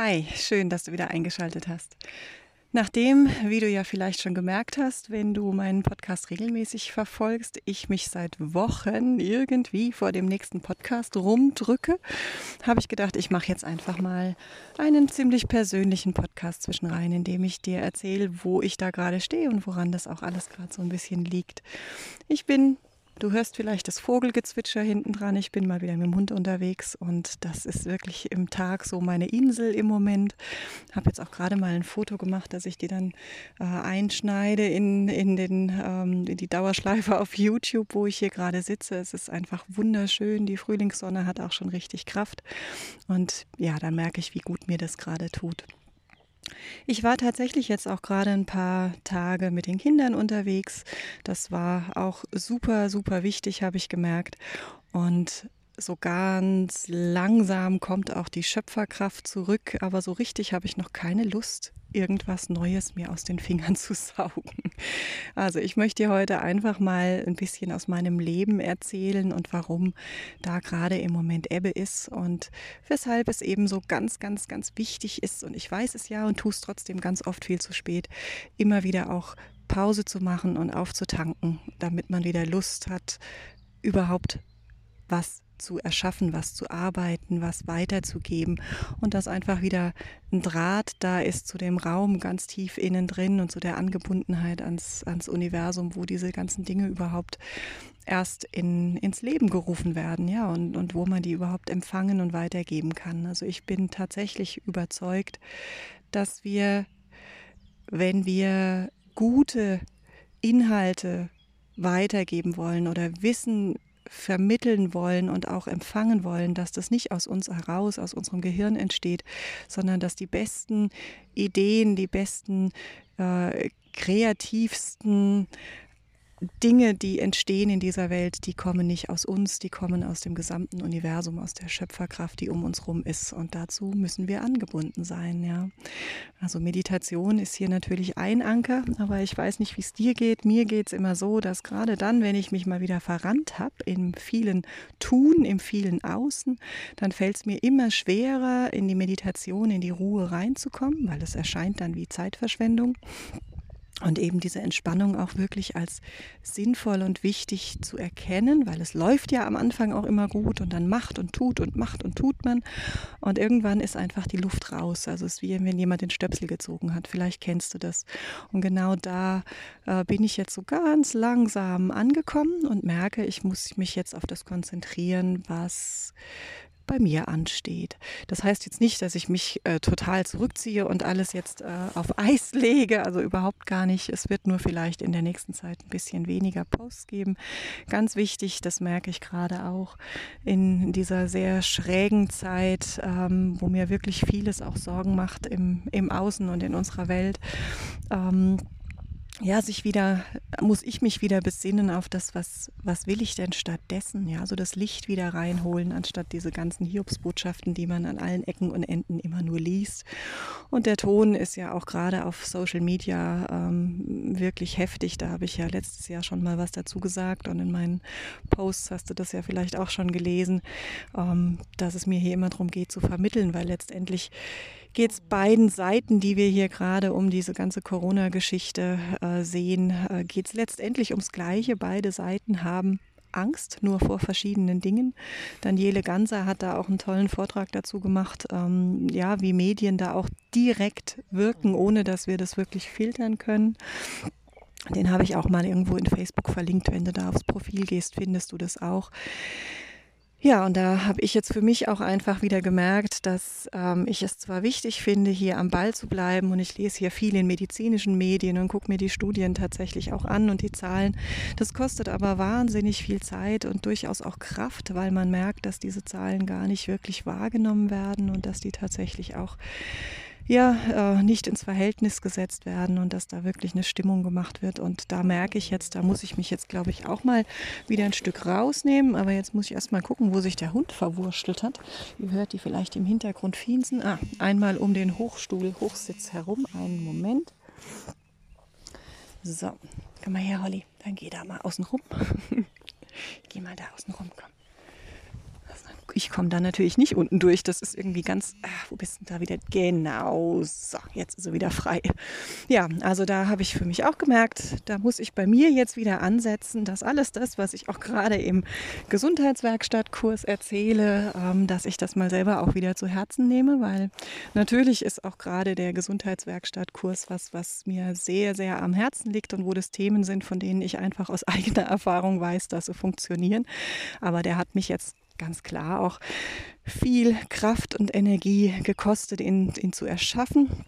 Hi, schön, dass du wieder eingeschaltet hast. Nachdem, wie du ja vielleicht schon gemerkt hast, wenn du meinen Podcast regelmäßig verfolgst, ich mich seit Wochen irgendwie vor dem nächsten Podcast rumdrücke, habe ich gedacht, ich mache jetzt einfach mal einen ziemlich persönlichen Podcast zwischenrein, in dem ich dir erzähle, wo ich da gerade stehe und woran das auch alles gerade so ein bisschen liegt. Ich bin Du hörst vielleicht das Vogelgezwitscher hinten dran. Ich bin mal wieder mit dem Hund unterwegs und das ist wirklich im Tag so meine Insel im Moment. Habe jetzt auch gerade mal ein Foto gemacht, dass ich die dann äh, einschneide in, in, den, ähm, in die Dauerschleife auf YouTube, wo ich hier gerade sitze. Es ist einfach wunderschön. Die Frühlingssonne hat auch schon richtig Kraft. Und ja, da merke ich, wie gut mir das gerade tut. Ich war tatsächlich jetzt auch gerade ein paar Tage mit den Kindern unterwegs. Das war auch super, super wichtig, habe ich gemerkt. Und so ganz langsam kommt auch die Schöpferkraft zurück, aber so richtig habe ich noch keine Lust, irgendwas Neues mir aus den Fingern zu saugen. Also ich möchte dir heute einfach mal ein bisschen aus meinem Leben erzählen und warum da gerade im Moment Ebbe ist und weshalb es eben so ganz, ganz, ganz wichtig ist. Und ich weiß es ja und tue es trotzdem ganz oft viel zu spät, immer wieder auch Pause zu machen und aufzutanken, damit man wieder Lust hat, überhaupt was zu erschaffen, was zu arbeiten, was weiterzugeben und dass einfach wieder ein Draht da ist zu dem Raum ganz tief innen drin und zu der Angebundenheit ans, ans Universum, wo diese ganzen Dinge überhaupt erst in, ins Leben gerufen werden, ja, und, und wo man die überhaupt empfangen und weitergeben kann. Also ich bin tatsächlich überzeugt, dass wir, wenn wir gute Inhalte weitergeben wollen oder Wissen vermitteln wollen und auch empfangen wollen, dass das nicht aus uns heraus, aus unserem Gehirn entsteht, sondern dass die besten Ideen, die besten, äh, kreativsten Dinge, die entstehen in dieser Welt, die kommen nicht aus uns, die kommen aus dem gesamten Universum, aus der Schöpferkraft, die um uns herum ist. Und dazu müssen wir angebunden sein, ja. Also Meditation ist hier natürlich ein Anker, aber ich weiß nicht, wie es dir geht. Mir geht es immer so, dass gerade dann, wenn ich mich mal wieder verrannt habe, im vielen Tun, im vielen Außen, dann fällt es mir immer schwerer, in die Meditation, in die Ruhe reinzukommen, weil es erscheint dann wie Zeitverschwendung und eben diese Entspannung auch wirklich als sinnvoll und wichtig zu erkennen, weil es läuft ja am Anfang auch immer gut und dann macht und tut und macht und tut man und irgendwann ist einfach die Luft raus. Also es ist wie wenn jemand den Stöpsel gezogen hat. Vielleicht kennst du das. Und genau da äh, bin ich jetzt so ganz langsam angekommen und merke, ich muss mich jetzt auf das konzentrieren, was bei mir ansteht. Das heißt jetzt nicht, dass ich mich äh, total zurückziehe und alles jetzt äh, auf Eis lege, also überhaupt gar nicht. Es wird nur vielleicht in der nächsten Zeit ein bisschen weniger Posts geben. Ganz wichtig, das merke ich gerade auch in dieser sehr schrägen Zeit, ähm, wo mir wirklich vieles auch Sorgen macht im, im Außen und in unserer Welt. Ähm, ja, sich wieder, muss ich mich wieder besinnen auf das, was, was will ich denn stattdessen? Ja, so das Licht wieder reinholen, anstatt diese ganzen Hiobsbotschaften, die man an allen Ecken und Enden immer nur liest. Und der Ton ist ja auch gerade auf Social Media ähm, wirklich heftig. Da habe ich ja letztes Jahr schon mal was dazu gesagt und in meinen Posts hast du das ja vielleicht auch schon gelesen, ähm, dass es mir hier immer darum geht zu vermitteln, weil letztendlich geht es beiden Seiten, die wir hier gerade um diese ganze Corona-Geschichte äh, sehen, äh, geht es letztendlich ums Gleiche. Beide Seiten haben Angst, nur vor verschiedenen Dingen. Daniele Ganser hat da auch einen tollen Vortrag dazu gemacht, ähm, ja, wie Medien da auch direkt wirken, ohne dass wir das wirklich filtern können. Den habe ich auch mal irgendwo in Facebook verlinkt. Wenn du da aufs Profil gehst, findest du das auch. Ja, und da habe ich jetzt für mich auch einfach wieder gemerkt, dass ähm, ich es zwar wichtig finde, hier am Ball zu bleiben und ich lese hier viel in medizinischen Medien und gucke mir die Studien tatsächlich auch an und die Zahlen. Das kostet aber wahnsinnig viel Zeit und durchaus auch Kraft, weil man merkt, dass diese Zahlen gar nicht wirklich wahrgenommen werden und dass die tatsächlich auch ja, äh, nicht ins Verhältnis gesetzt werden und dass da wirklich eine Stimmung gemacht wird. Und da merke ich jetzt, da muss ich mich jetzt, glaube ich, auch mal wieder ein Stück rausnehmen. Aber jetzt muss ich erst mal gucken, wo sich der Hund verwurschtelt hat. Ihr hört die vielleicht im Hintergrund fiensen. Ah, einmal um den Hochstuhl, Hochsitz herum. Einen Moment. So, komm mal her, Holly. Dann geh da mal außen rum. geh mal da außen rum, komm ich komme da natürlich nicht unten durch. Das ist irgendwie ganz, ach, wo bist du da wieder? Genau, so, jetzt ist er wieder frei. Ja, also da habe ich für mich auch gemerkt, da muss ich bei mir jetzt wieder ansetzen, dass alles das, was ich auch gerade im Gesundheitswerkstattkurs erzähle, ähm, dass ich das mal selber auch wieder zu Herzen nehme, weil natürlich ist auch gerade der Gesundheitswerkstattkurs was, was mir sehr, sehr am Herzen liegt und wo das Themen sind, von denen ich einfach aus eigener Erfahrung weiß, dass sie funktionieren. Aber der hat mich jetzt ganz klar auch viel Kraft und Energie gekostet, ihn, ihn zu erschaffen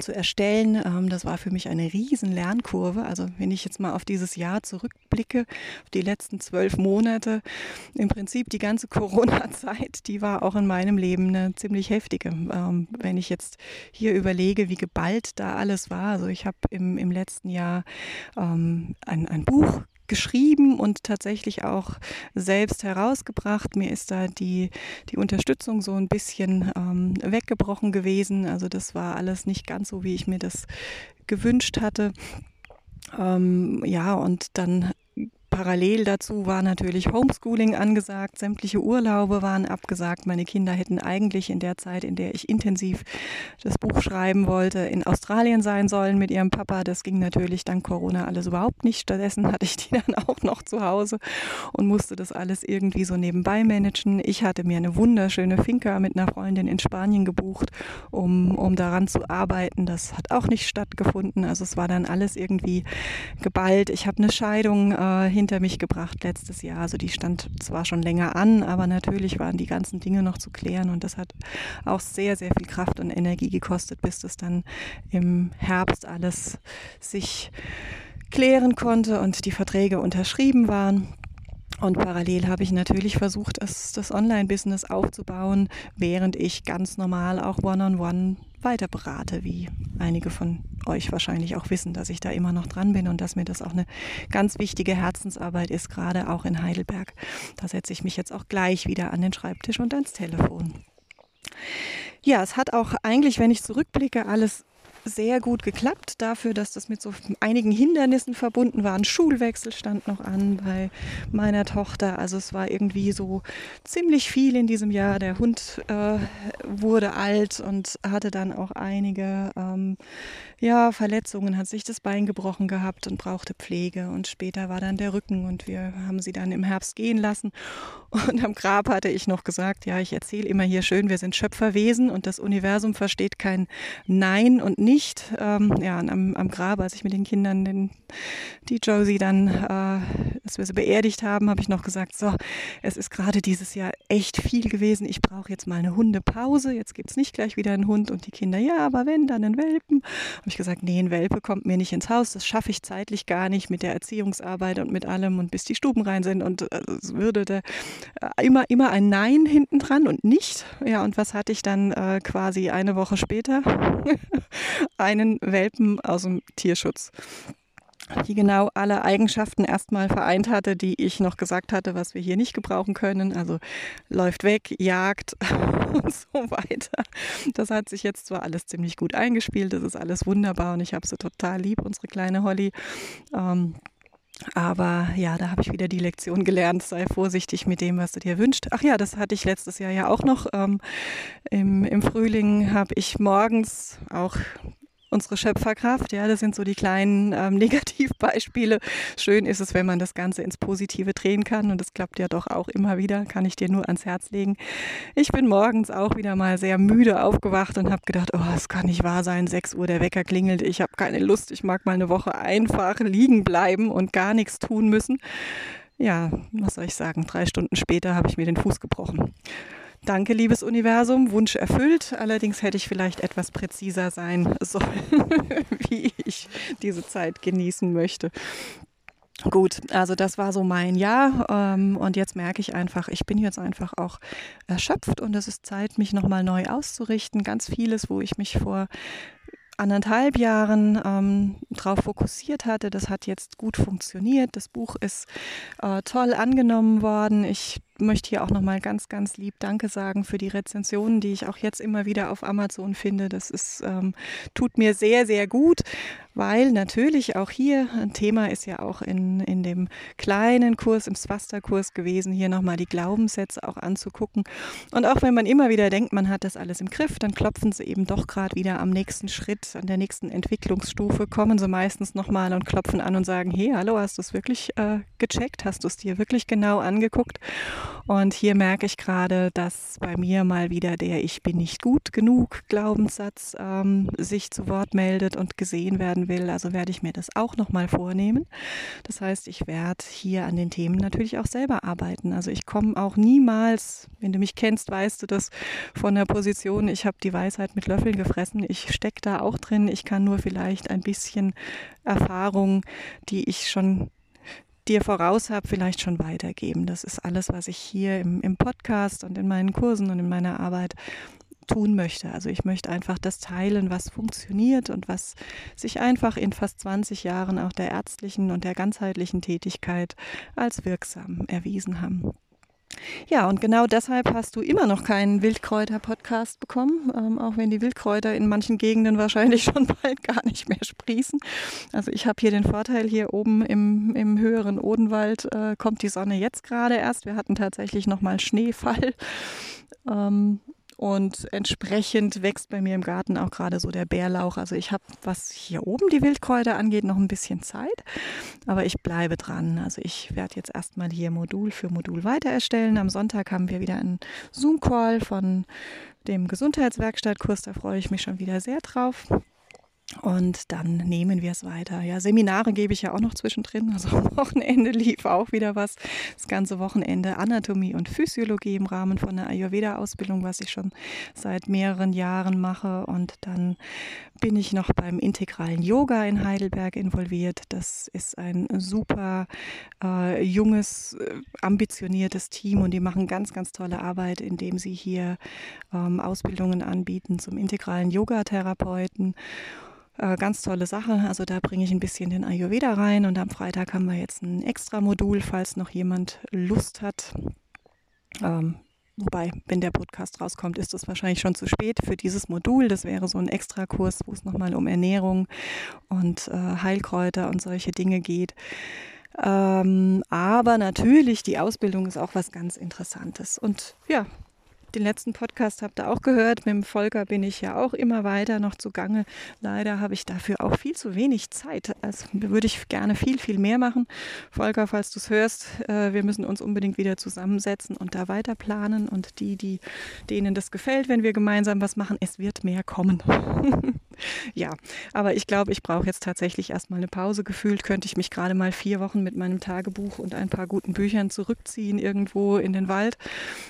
zu erstellen. Ähm, das war für mich eine riesen Lernkurve. Also wenn ich jetzt mal auf dieses Jahr zurückblicke, auf die letzten zwölf Monate, im Prinzip die ganze Corona-Zeit, die war auch in meinem Leben eine ziemlich heftige. Ähm, wenn ich jetzt hier überlege, wie geballt da alles war. Also ich habe im, im letzten Jahr ähm, ein, ein Buch geschrieben und tatsächlich auch selbst herausgebracht. Mir ist da die, die Unterstützung so ein bisschen ähm, weggebrochen gewesen. Also das war alles nicht ganz so, wie ich mir das gewünscht hatte. Ähm, ja, und dann Parallel dazu war natürlich Homeschooling angesagt, sämtliche Urlaube waren abgesagt. Meine Kinder hätten eigentlich in der Zeit, in der ich intensiv das Buch schreiben wollte, in Australien sein sollen mit ihrem Papa. Das ging natürlich dank Corona alles überhaupt nicht. Stattdessen hatte ich die dann auch noch zu Hause und musste das alles irgendwie so nebenbei managen. Ich hatte mir eine wunderschöne Finca mit einer Freundin in Spanien gebucht, um, um daran zu arbeiten. Das hat auch nicht stattgefunden. Also es war dann alles irgendwie geballt. Ich habe eine Scheidung äh, hinter mich gebracht letztes Jahr. Also die stand zwar schon länger an, aber natürlich waren die ganzen Dinge noch zu klären und das hat auch sehr, sehr viel Kraft und Energie gekostet, bis das dann im Herbst alles sich klären konnte und die Verträge unterschrieben waren. Und parallel habe ich natürlich versucht, das, das Online-Business aufzubauen, während ich ganz normal auch One-on-One weiter berate, wie einige von euch wahrscheinlich auch wissen, dass ich da immer noch dran bin und dass mir das auch eine ganz wichtige Herzensarbeit ist, gerade auch in Heidelberg. Da setze ich mich jetzt auch gleich wieder an den Schreibtisch und ans Telefon. Ja, es hat auch eigentlich, wenn ich zurückblicke, alles sehr gut geklappt dafür, dass das mit so einigen Hindernissen verbunden war. Ein Schulwechsel stand noch an bei meiner Tochter. Also es war irgendwie so ziemlich viel in diesem Jahr. Der Hund äh, wurde alt und hatte dann auch einige ähm, ja, Verletzungen, hat sich das Bein gebrochen gehabt und brauchte Pflege. Und später war dann der Rücken und wir haben sie dann im Herbst gehen lassen. Und am Grab hatte ich noch gesagt, ja, ich erzähle immer hier schön, wir sind Schöpferwesen und das Universum versteht kein Nein und nicht. Ähm, ja, am, am Grab, als ich mit den Kindern den, die Josie dann, äh, dass wir sie beerdigt haben, habe ich noch gesagt, so, es ist gerade dieses Jahr echt viel gewesen. Ich brauche jetzt mal eine Hundepause. Jetzt gibt es nicht gleich wieder einen Hund und die Kinder, ja, aber wenn, dann einen Welpen habe ich gesagt, nee, ein Welpe kommt mir nicht ins Haus, das schaffe ich zeitlich gar nicht mit der Erziehungsarbeit und mit allem und bis die Stuben rein sind und äh, es würde da äh, immer, immer ein Nein hinten dran und nicht. Ja, und was hatte ich dann äh, quasi eine Woche später? Einen Welpen aus dem Tierschutz die genau alle Eigenschaften erstmal vereint hatte, die ich noch gesagt hatte, was wir hier nicht gebrauchen können. Also läuft weg, jagt und so weiter. Das hat sich jetzt zwar alles ziemlich gut eingespielt, das ist alles wunderbar und ich habe sie total lieb, unsere kleine Holly. Ähm, aber ja, da habe ich wieder die Lektion gelernt, sei vorsichtig mit dem, was du dir wünschst. Ach ja, das hatte ich letztes Jahr ja auch noch. Ähm, im, Im Frühling habe ich morgens auch unsere Schöpferkraft. Ja, das sind so die kleinen ähm, Negativbeispiele. Schön ist es, wenn man das Ganze ins Positive drehen kann und das klappt ja doch auch immer wieder, kann ich dir nur ans Herz legen. Ich bin morgens auch wieder mal sehr müde aufgewacht und habe gedacht, oh, es kann nicht wahr sein, 6 Uhr der Wecker klingelt, ich habe keine Lust, ich mag mal eine Woche einfach liegen bleiben und gar nichts tun müssen. ja, was soll ich sagen, drei Stunden später habe ich mir den Fuß gebrochen. Danke, liebes Universum, Wunsch erfüllt. Allerdings hätte ich vielleicht etwas präziser sein sollen, wie ich diese Zeit genießen möchte. Gut, also das war so mein Jahr ähm, und jetzt merke ich einfach, ich bin jetzt einfach auch erschöpft und es ist Zeit, mich nochmal neu auszurichten. Ganz vieles, wo ich mich vor anderthalb Jahren ähm, darauf fokussiert hatte. Das hat jetzt gut funktioniert. Das Buch ist äh, toll angenommen worden. Ich möchte hier auch nochmal ganz, ganz lieb Danke sagen für die Rezensionen, die ich auch jetzt immer wieder auf Amazon finde. Das ist, ähm, tut mir sehr, sehr gut, weil natürlich auch hier ein Thema ist ja auch in, in dem kleinen Kurs, im Swasta-Kurs gewesen, hier nochmal die Glaubenssätze auch anzugucken. Und auch wenn man immer wieder denkt, man hat das alles im Griff, dann klopfen sie eben doch gerade wieder am nächsten Schritt, an der nächsten Entwicklungsstufe, kommen sie meistens nochmal und klopfen an und sagen, hey, hallo, hast du es wirklich äh, gecheckt? Hast du es dir wirklich genau angeguckt? Und hier merke ich gerade, dass bei mir mal wieder der Ich bin nicht gut genug Glaubenssatz ähm, sich zu Wort meldet und gesehen werden will. Also werde ich mir das auch nochmal vornehmen. Das heißt, ich werde hier an den Themen natürlich auch selber arbeiten. Also ich komme auch niemals, wenn du mich kennst, weißt du das von der Position, ich habe die Weisheit mit Löffeln gefressen. Ich stecke da auch drin. Ich kann nur vielleicht ein bisschen Erfahrung, die ich schon dir voraus habe, vielleicht schon weitergeben. Das ist alles, was ich hier im, im Podcast und in meinen Kursen und in meiner Arbeit tun möchte. Also ich möchte einfach das teilen, was funktioniert und was sich einfach in fast 20 Jahren auch der ärztlichen und der ganzheitlichen Tätigkeit als wirksam erwiesen haben. Ja, und genau deshalb hast du immer noch keinen Wildkräuter-Podcast bekommen, ähm, auch wenn die Wildkräuter in manchen Gegenden wahrscheinlich schon bald gar nicht mehr sprießen. Also ich habe hier den Vorteil, hier oben im, im höheren Odenwald äh, kommt die Sonne jetzt gerade erst. Wir hatten tatsächlich nochmal Schneefall. Ähm, und entsprechend wächst bei mir im Garten auch gerade so der Bärlauch. Also ich habe, was hier oben die Wildkräuter angeht, noch ein bisschen Zeit. Aber ich bleibe dran. Also ich werde jetzt erstmal hier Modul für Modul weiter erstellen. Am Sonntag haben wir wieder einen Zoom-Call von dem Gesundheitswerkstattkurs. Da freue ich mich schon wieder sehr drauf. Und dann nehmen wir es weiter. Ja, Seminare gebe ich ja auch noch zwischendrin. Also am Wochenende lief auch wieder was. Das ganze Wochenende Anatomie und Physiologie im Rahmen von der Ayurveda-Ausbildung, was ich schon seit mehreren Jahren mache. Und dann bin ich noch beim integralen Yoga in Heidelberg involviert. Das ist ein super äh, junges, äh, ambitioniertes Team und die machen ganz, ganz tolle Arbeit, indem sie hier ähm, Ausbildungen anbieten zum integralen Yoga-Therapeuten. Äh, ganz tolle Sache. Also da bringe ich ein bisschen den Ayurveda rein und am Freitag haben wir jetzt ein extra Modul, falls noch jemand Lust hat. Ähm, wobei, wenn der Podcast rauskommt, ist es wahrscheinlich schon zu spät für dieses Modul. Das wäre so ein Extrakurs, wo es nochmal um Ernährung und äh, Heilkräuter und solche Dinge geht. Ähm, aber natürlich, die Ausbildung ist auch was ganz Interessantes. Und ja, den letzten Podcast habt ihr auch gehört. Mit dem Volker bin ich ja auch immer weiter noch zugange. Leider habe ich dafür auch viel zu wenig Zeit. Also würde ich gerne viel, viel mehr machen. Volker, falls du es hörst, äh, wir müssen uns unbedingt wieder zusammensetzen und da weiter planen. Und die, die denen das gefällt, wenn wir gemeinsam was machen, es wird mehr kommen. ja, aber ich glaube, ich brauche jetzt tatsächlich erstmal eine Pause. Gefühlt könnte ich mich gerade mal vier Wochen mit meinem Tagebuch und ein paar guten Büchern zurückziehen irgendwo in den Wald.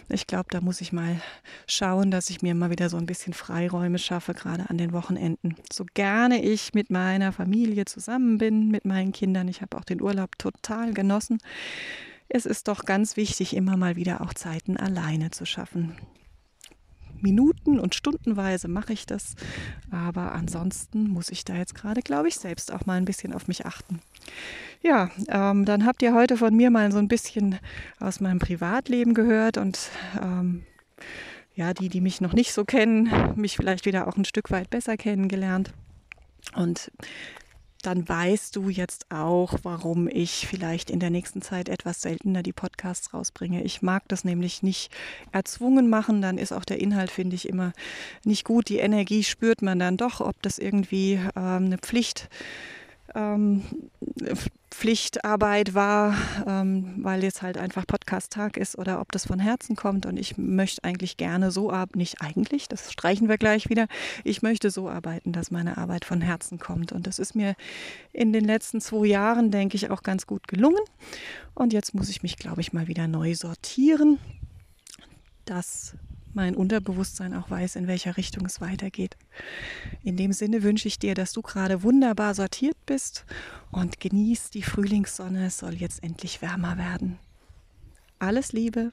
Ich glaube, da muss ich mal schauen, dass ich mir mal wieder so ein bisschen Freiräume schaffe, gerade an den Wochenenden. So gerne ich mit meiner Familie zusammen bin, mit meinen Kindern. Ich habe auch den Urlaub total genossen. Es ist doch ganz wichtig, immer mal wieder auch Zeiten alleine zu schaffen. Minuten und stundenweise mache ich das, aber ansonsten muss ich da jetzt gerade, glaube ich, selbst auch mal ein bisschen auf mich achten. Ja, ähm, dann habt ihr heute von mir mal so ein bisschen aus meinem Privatleben gehört und ähm, ja, die, die mich noch nicht so kennen, mich vielleicht wieder auch ein Stück weit besser kennengelernt. Und dann weißt du jetzt auch, warum ich vielleicht in der nächsten Zeit etwas seltener die Podcasts rausbringe. Ich mag das nämlich nicht erzwungen machen, dann ist auch der Inhalt, finde ich, immer nicht gut. Die Energie spürt man dann doch, ob das irgendwie äh, eine Pflicht ähm, Pflichtarbeit war, ähm, weil jetzt halt einfach Podcast-Tag ist oder ob das von Herzen kommt. Und ich möchte eigentlich gerne so arbeiten, nicht eigentlich, das streichen wir gleich wieder. Ich möchte so arbeiten, dass meine Arbeit von Herzen kommt. Und das ist mir in den letzten zwei Jahren, denke ich, auch ganz gut gelungen. Und jetzt muss ich mich, glaube ich, mal wieder neu sortieren. Das mein Unterbewusstsein auch weiß, in welcher Richtung es weitergeht. In dem Sinne wünsche ich dir, dass du gerade wunderbar sortiert bist und genieß die Frühlingssonne. Es soll jetzt endlich wärmer werden. Alles Liebe.